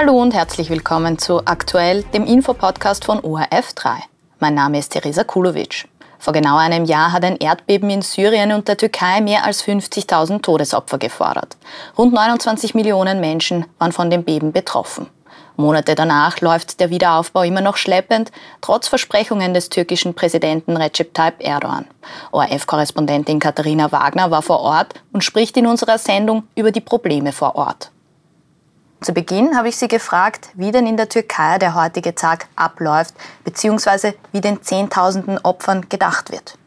Hallo und herzlich willkommen zu Aktuell, dem Infopodcast von ORF3. Mein Name ist Theresa Kulovic. Vor genau einem Jahr hat ein Erdbeben in Syrien und der Türkei mehr als 50.000 Todesopfer gefordert. Rund 29 Millionen Menschen waren von dem Beben betroffen. Monate danach läuft der Wiederaufbau immer noch schleppend, trotz Versprechungen des türkischen Präsidenten Recep Tayyip Erdogan. ORF-Korrespondentin Katharina Wagner war vor Ort und spricht in unserer Sendung über die Probleme vor Ort. Zu Beginn habe ich sie gefragt, wie denn in der Türkei der heutige Tag abläuft, beziehungsweise wie den Zehntausenden Opfern gedacht wird.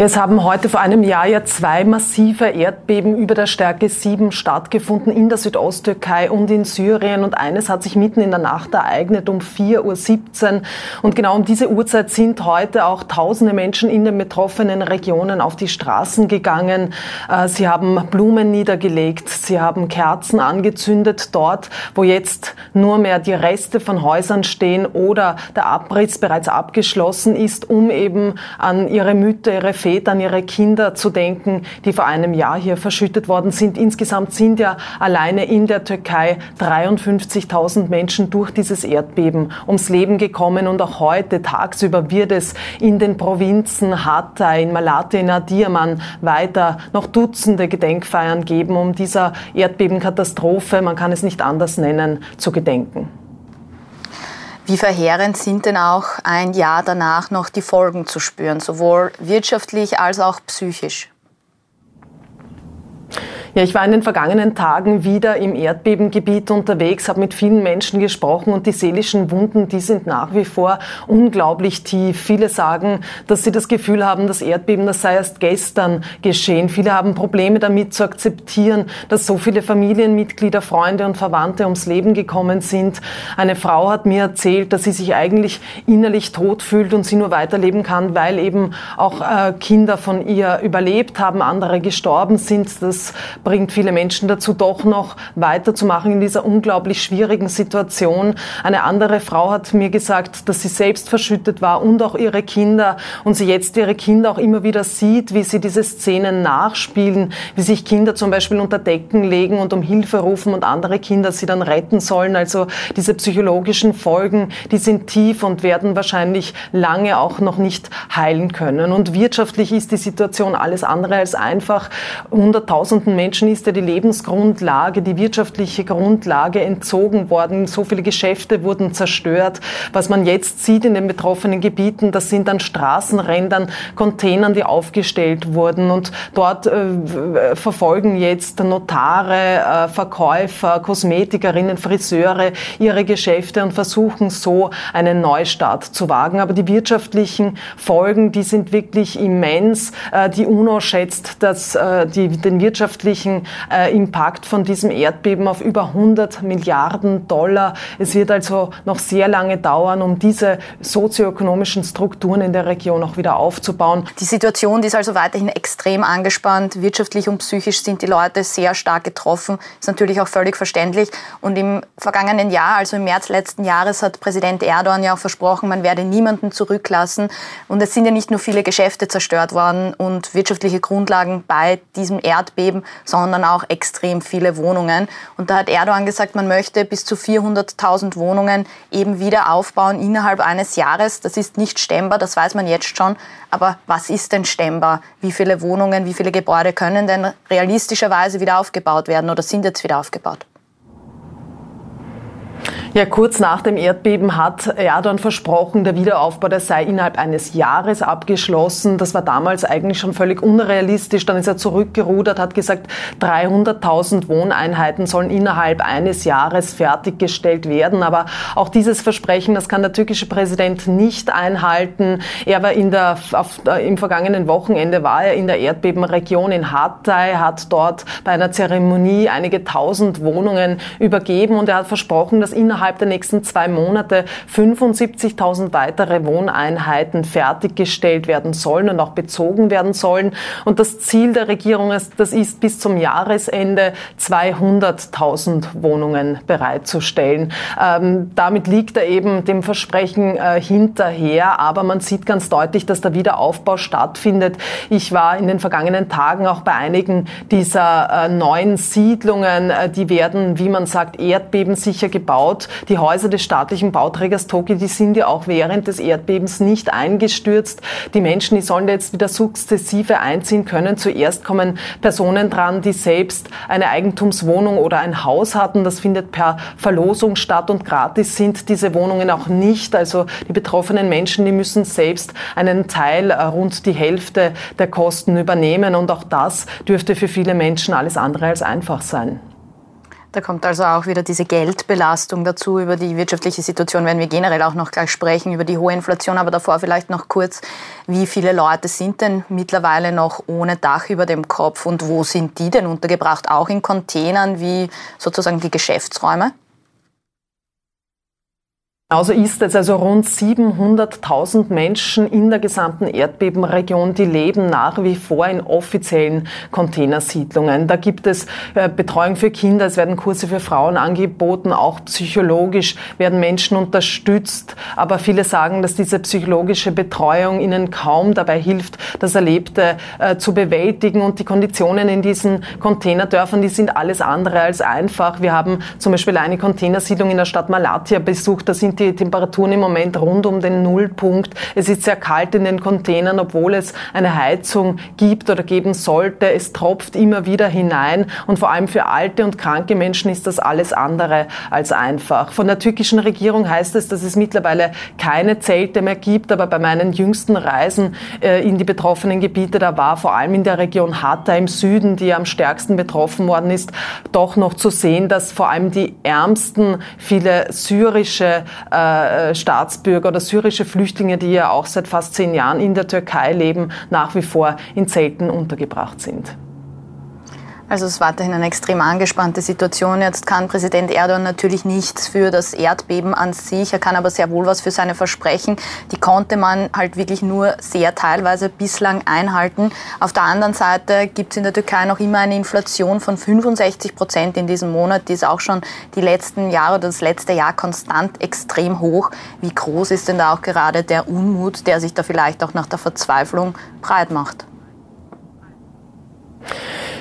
Es haben heute vor einem Jahr ja zwei massive Erdbeben über der Stärke 7 stattgefunden in der Südosttürkei und in Syrien. Und eines hat sich mitten in der Nacht ereignet um 4.17 Uhr. Und genau um diese Uhrzeit sind heute auch tausende Menschen in den betroffenen Regionen auf die Straßen gegangen. Äh, sie haben Blumen niedergelegt, sie haben Kerzen angezündet dort, wo jetzt nur mehr die Reste von Häusern stehen oder der Abriss bereits abgeschlossen ist, um eben an ihre Mütter, ihre Väter, an ihre Kinder zu denken, die vor einem Jahr hier verschüttet worden sind. Insgesamt sind ja alleine in der Türkei 53.000 Menschen durch dieses Erdbeben ums Leben gekommen und auch heute tagsüber wird es in den Provinzen Hatay, in Malatya, in Adiyaman weiter noch Dutzende Gedenkfeiern geben, um dieser Erdbebenkatastrophe, man kann es nicht anders nennen, zu gedenken. Wie verheerend sind denn auch ein Jahr danach noch die Folgen zu spüren, sowohl wirtschaftlich als auch psychisch? Ja, ich war in den vergangenen Tagen wieder im Erdbebengebiet unterwegs, habe mit vielen Menschen gesprochen und die seelischen Wunden, die sind nach wie vor unglaublich tief. Viele sagen, dass sie das Gefühl haben, das Erdbeben, das sei erst gestern geschehen. Viele haben Probleme damit zu akzeptieren, dass so viele Familienmitglieder, Freunde und Verwandte ums Leben gekommen sind. Eine Frau hat mir erzählt, dass sie sich eigentlich innerlich tot fühlt und sie nur weiterleben kann, weil eben auch äh, Kinder von ihr überlebt haben, andere gestorben sind. Das bringt viele Menschen dazu, doch noch weiterzumachen in dieser unglaublich schwierigen Situation. Eine andere Frau hat mir gesagt, dass sie selbst verschüttet war und auch ihre Kinder und sie jetzt ihre Kinder auch immer wieder sieht, wie sie diese Szenen nachspielen, wie sich Kinder zum Beispiel unter Decken legen und um Hilfe rufen und andere Kinder sie dann retten sollen. Also diese psychologischen Folgen, die sind tief und werden wahrscheinlich lange auch noch nicht heilen können. Und wirtschaftlich ist die Situation alles andere als einfach. Hunderttausenden Menschen Menschen ist ja die Lebensgrundlage, die wirtschaftliche Grundlage entzogen worden. So viele Geschäfte wurden zerstört. Was man jetzt sieht in den betroffenen Gebieten, das sind an Straßenrändern Containern, die aufgestellt wurden. Und dort äh, verfolgen jetzt Notare, äh, Verkäufer, Kosmetikerinnen, Friseure ihre Geschäfte und versuchen so einen Neustart zu wagen. Aber die wirtschaftlichen Folgen, die sind wirklich immens. Äh, die UNO schätzt, dass äh, die, den wirtschaftlichen wirtschaftlichen äh, Impact von diesem Erdbeben auf über 100 Milliarden Dollar. Es wird also noch sehr lange dauern, um diese sozioökonomischen Strukturen in der Region auch wieder aufzubauen. Die Situation die ist also weiterhin extrem angespannt. Wirtschaftlich und psychisch sind die Leute sehr stark getroffen. Ist natürlich auch völlig verständlich. Und im vergangenen Jahr, also im März letzten Jahres, hat Präsident Erdogan ja auch versprochen, man werde niemanden zurücklassen. Und es sind ja nicht nur viele Geschäfte zerstört worden und wirtschaftliche Grundlagen bei diesem Erdbeben, sondern auch extrem viele Wohnungen. Und da hat Erdogan gesagt, man möchte bis zu 400.000 Wohnungen eben wieder aufbauen innerhalb eines Jahres. Das ist nicht stemmbar, das weiß man jetzt schon. Aber was ist denn stemmbar? Wie viele Wohnungen, wie viele Gebäude können denn realistischerweise wieder aufgebaut werden oder sind jetzt wieder aufgebaut? Ja, kurz nach dem Erdbeben hat Erdogan versprochen, der Wiederaufbau, der sei innerhalb eines Jahres abgeschlossen. Das war damals eigentlich schon völlig unrealistisch. Dann ist er zurückgerudert, hat gesagt, 300.000 Wohneinheiten sollen innerhalb eines Jahres fertiggestellt werden. Aber auch dieses Versprechen, das kann der türkische Präsident nicht einhalten. Er war in der, auf, im vergangenen Wochenende war er in der Erdbebenregion in Hatay, hat dort bei einer Zeremonie einige tausend Wohnungen übergeben und er hat versprochen, dass innerhalb innerhalb der nächsten zwei Monate 75.000 weitere Wohneinheiten fertiggestellt werden sollen und auch bezogen werden sollen. Und das Ziel der Regierung ist, das ist bis zum Jahresende 200.000 Wohnungen bereitzustellen. Ähm, damit liegt er eben dem Versprechen äh, hinterher, aber man sieht ganz deutlich, dass der Wiederaufbau stattfindet. Ich war in den vergangenen Tagen auch bei einigen dieser äh, neuen Siedlungen. Äh, die werden, wie man sagt, erdbebensicher gebaut. Die Häuser des staatlichen Bauträgers Toki, die sind ja auch während des Erdbebens nicht eingestürzt. Die Menschen, die sollen jetzt wieder sukzessive einziehen können. Zuerst kommen Personen dran, die selbst eine Eigentumswohnung oder ein Haus hatten. Das findet per Verlosung statt und gratis sind diese Wohnungen auch nicht. Also die betroffenen Menschen, die müssen selbst einen Teil, äh, rund die Hälfte der Kosten übernehmen. Und auch das dürfte für viele Menschen alles andere als einfach sein. Da kommt also auch wieder diese Geldbelastung dazu. Über die wirtschaftliche Situation werden wir generell auch noch gleich sprechen, über die hohe Inflation. Aber davor vielleicht noch kurz, wie viele Leute sind denn mittlerweile noch ohne Dach über dem Kopf und wo sind die denn untergebracht? Auch in Containern wie sozusagen die Geschäftsräume? Genauso ist es also rund 700.000 Menschen in der gesamten Erdbebenregion, die leben nach wie vor in offiziellen Containersiedlungen. Da gibt es äh, Betreuung für Kinder, es werden Kurse für Frauen angeboten, auch psychologisch werden Menschen unterstützt. Aber viele sagen, dass diese psychologische Betreuung ihnen kaum dabei hilft, das Erlebte äh, zu bewältigen. Und die Konditionen in diesen Containerdörfern, die sind alles andere als einfach. Wir haben zum Beispiel eine Containersiedlung in der Stadt Malatya besucht. Da sind die Temperaturen im Moment rund um den Nullpunkt. Es ist sehr kalt in den Containern, obwohl es eine Heizung gibt oder geben sollte. Es tropft immer wieder hinein und vor allem für alte und kranke Menschen ist das alles andere als einfach. Von der türkischen Regierung heißt es, dass es mittlerweile keine Zelte mehr gibt, aber bei meinen jüngsten Reisen äh, in die betroffenen Gebiete, da war vor allem in der Region Hatta im Süden, die am stärksten betroffen worden ist, doch noch zu sehen, dass vor allem die Ärmsten viele syrische äh, Staatsbürger oder syrische Flüchtlinge, die ja auch seit fast zehn Jahren in der Türkei leben, nach wie vor in Zelten untergebracht sind. Also es ist weiterhin eine extrem angespannte Situation. Jetzt kann Präsident Erdogan natürlich nichts für das Erdbeben an sich. Er kann aber sehr wohl was für seine Versprechen. Die konnte man halt wirklich nur sehr teilweise bislang einhalten. Auf der anderen Seite gibt es in der Türkei noch immer eine Inflation von 65 Prozent in diesem Monat. Die ist auch schon die letzten Jahre oder das letzte Jahr konstant extrem hoch. Wie groß ist denn da auch gerade der Unmut, der sich da vielleicht auch nach der Verzweiflung breit macht?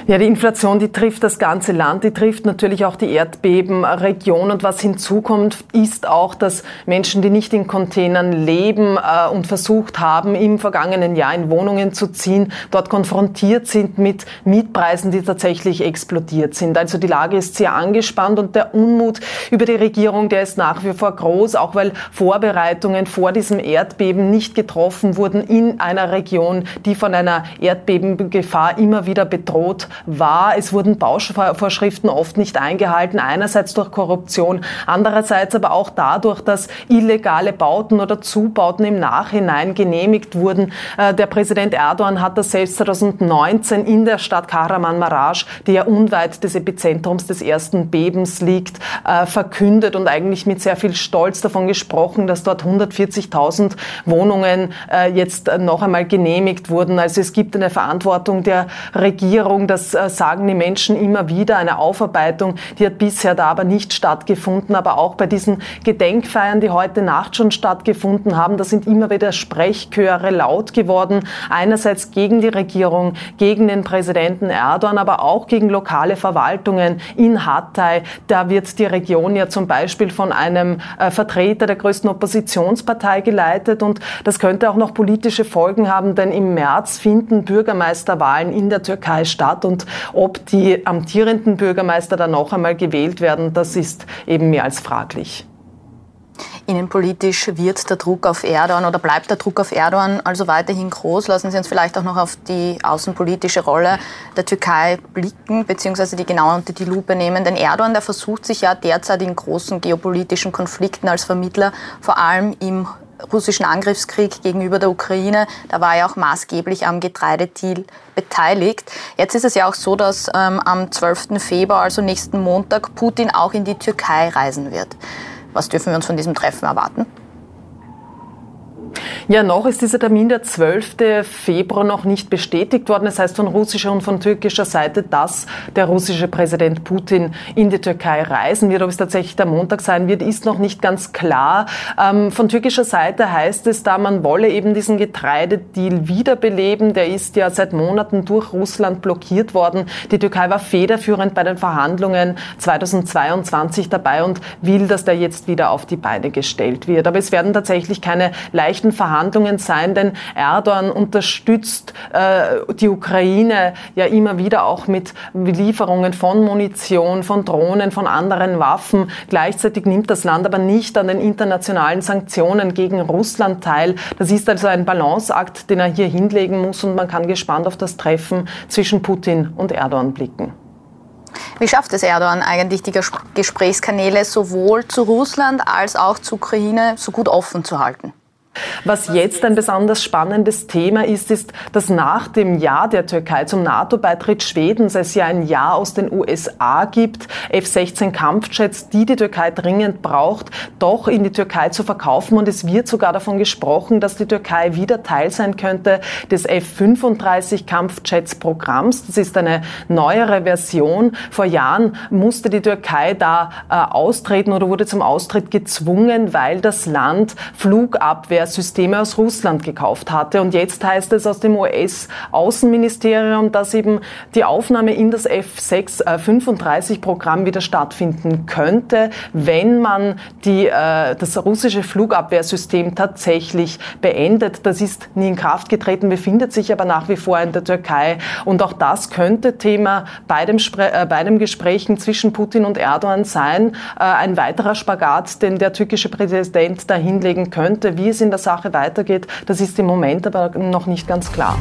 Ja, die Inflation, die trifft das ganze Land, die trifft natürlich auch die Erdbebenregion. Und was hinzukommt, ist auch, dass Menschen, die nicht in Containern leben äh, und versucht haben, im vergangenen Jahr in Wohnungen zu ziehen, dort konfrontiert sind mit Mietpreisen, die tatsächlich explodiert sind. Also die Lage ist sehr angespannt und der Unmut über die Regierung, der ist nach wie vor groß, auch weil Vorbereitungen vor diesem Erdbeben nicht getroffen wurden in einer Region, die von einer Erdbebengefahr immer wieder bedroht war, es wurden Bauvorschriften oft nicht eingehalten, einerseits durch Korruption, andererseits aber auch dadurch, dass illegale Bauten oder Zubauten im Nachhinein genehmigt wurden. Äh, der Präsident Erdogan hat das selbst 2019 in der Stadt Kahramanmaraş, die ja unweit des Epizentrums des ersten Bebens liegt, äh, verkündet und eigentlich mit sehr viel Stolz davon gesprochen, dass dort 140.000 Wohnungen äh, jetzt noch einmal genehmigt wurden. Also es gibt eine Verantwortung der Regierung, dass das äh, sagen die Menschen immer wieder, eine Aufarbeitung, die hat bisher da aber nicht stattgefunden. Aber auch bei diesen Gedenkfeiern, die heute Nacht schon stattgefunden haben, da sind immer wieder Sprechchöre laut geworden. Einerseits gegen die Regierung, gegen den Präsidenten Erdogan, aber auch gegen lokale Verwaltungen in Hatay. Da wird die Region ja zum Beispiel von einem äh, Vertreter der größten Oppositionspartei geleitet. Und das könnte auch noch politische Folgen haben, denn im März finden Bürgermeisterwahlen in der Türkei statt. Und und ob die amtierenden Bürgermeister dann noch einmal gewählt werden, das ist eben mehr als fraglich. Innenpolitisch wird der Druck auf Erdogan oder bleibt der Druck auf Erdogan also weiterhin groß. Lassen Sie uns vielleicht auch noch auf die außenpolitische Rolle der Türkei blicken, beziehungsweise die genauer unter die Lupe nehmen. Denn Erdogan, der versucht sich ja derzeit in großen geopolitischen Konflikten als Vermittler, vor allem im russischen Angriffskrieg gegenüber der Ukraine. Da war er auch maßgeblich am Getreidedeal beteiligt. Jetzt ist es ja auch so, dass ähm, am 12. Februar, also nächsten Montag, Putin auch in die Türkei reisen wird. Was dürfen wir uns von diesem Treffen erwarten? Ja, noch ist dieser Termin der 12. Februar noch nicht bestätigt worden. Das heißt von russischer und von türkischer Seite, dass der russische Präsident Putin in die Türkei reisen wird. Ob es tatsächlich der Montag sein wird, ist noch nicht ganz klar. Ähm, von türkischer Seite heißt es da, man wolle eben diesen Getreidedeal wiederbeleben. Der ist ja seit Monaten durch Russland blockiert worden. Die Türkei war federführend bei den Verhandlungen 2022 dabei und will, dass der jetzt wieder auf die Beine gestellt wird. Aber es werden tatsächlich keine leichten Verhandlungen Verhandlungen sein, denn Erdogan unterstützt äh, die Ukraine ja immer wieder auch mit Lieferungen von Munition, von Drohnen, von anderen Waffen. Gleichzeitig nimmt das Land aber nicht an den internationalen Sanktionen gegen Russland teil. Das ist also ein Balanceakt, den er hier hinlegen muss und man kann gespannt auf das Treffen zwischen Putin und Erdogan blicken. Wie schafft es Erdogan eigentlich, die Gesprächskanäle sowohl zu Russland als auch zu Ukraine so gut offen zu halten? Was jetzt ein besonders spannendes Thema ist, ist, dass nach dem Ja der Türkei zum NATO-Beitritt Schwedens es ja ein Ja aus den USA gibt, F-16 Kampfjets, die die Türkei dringend braucht, doch in die Türkei zu verkaufen. Und es wird sogar davon gesprochen, dass die Türkei wieder Teil sein könnte des F-35 Kampfjets-Programms. Das ist eine neuere Version. Vor Jahren musste die Türkei da äh, austreten oder wurde zum Austritt gezwungen, weil das Land Flugabwehr Systeme aus Russland gekauft hatte. Und jetzt heißt es aus dem US-Außenministerium, dass eben die Aufnahme in das F-35-Programm äh, wieder stattfinden könnte, wenn man die, äh, das russische Flugabwehrsystem tatsächlich beendet. Das ist nie in Kraft getreten, befindet sich aber nach wie vor in der Türkei. Und auch das könnte Thema bei, dem Spre äh, bei den Gesprächen zwischen Putin und Erdogan sein. Äh, ein weiterer Spagat, den der türkische Präsident da hinlegen könnte, wie es in der der Sache weitergeht, das ist im Moment aber noch nicht ganz klar.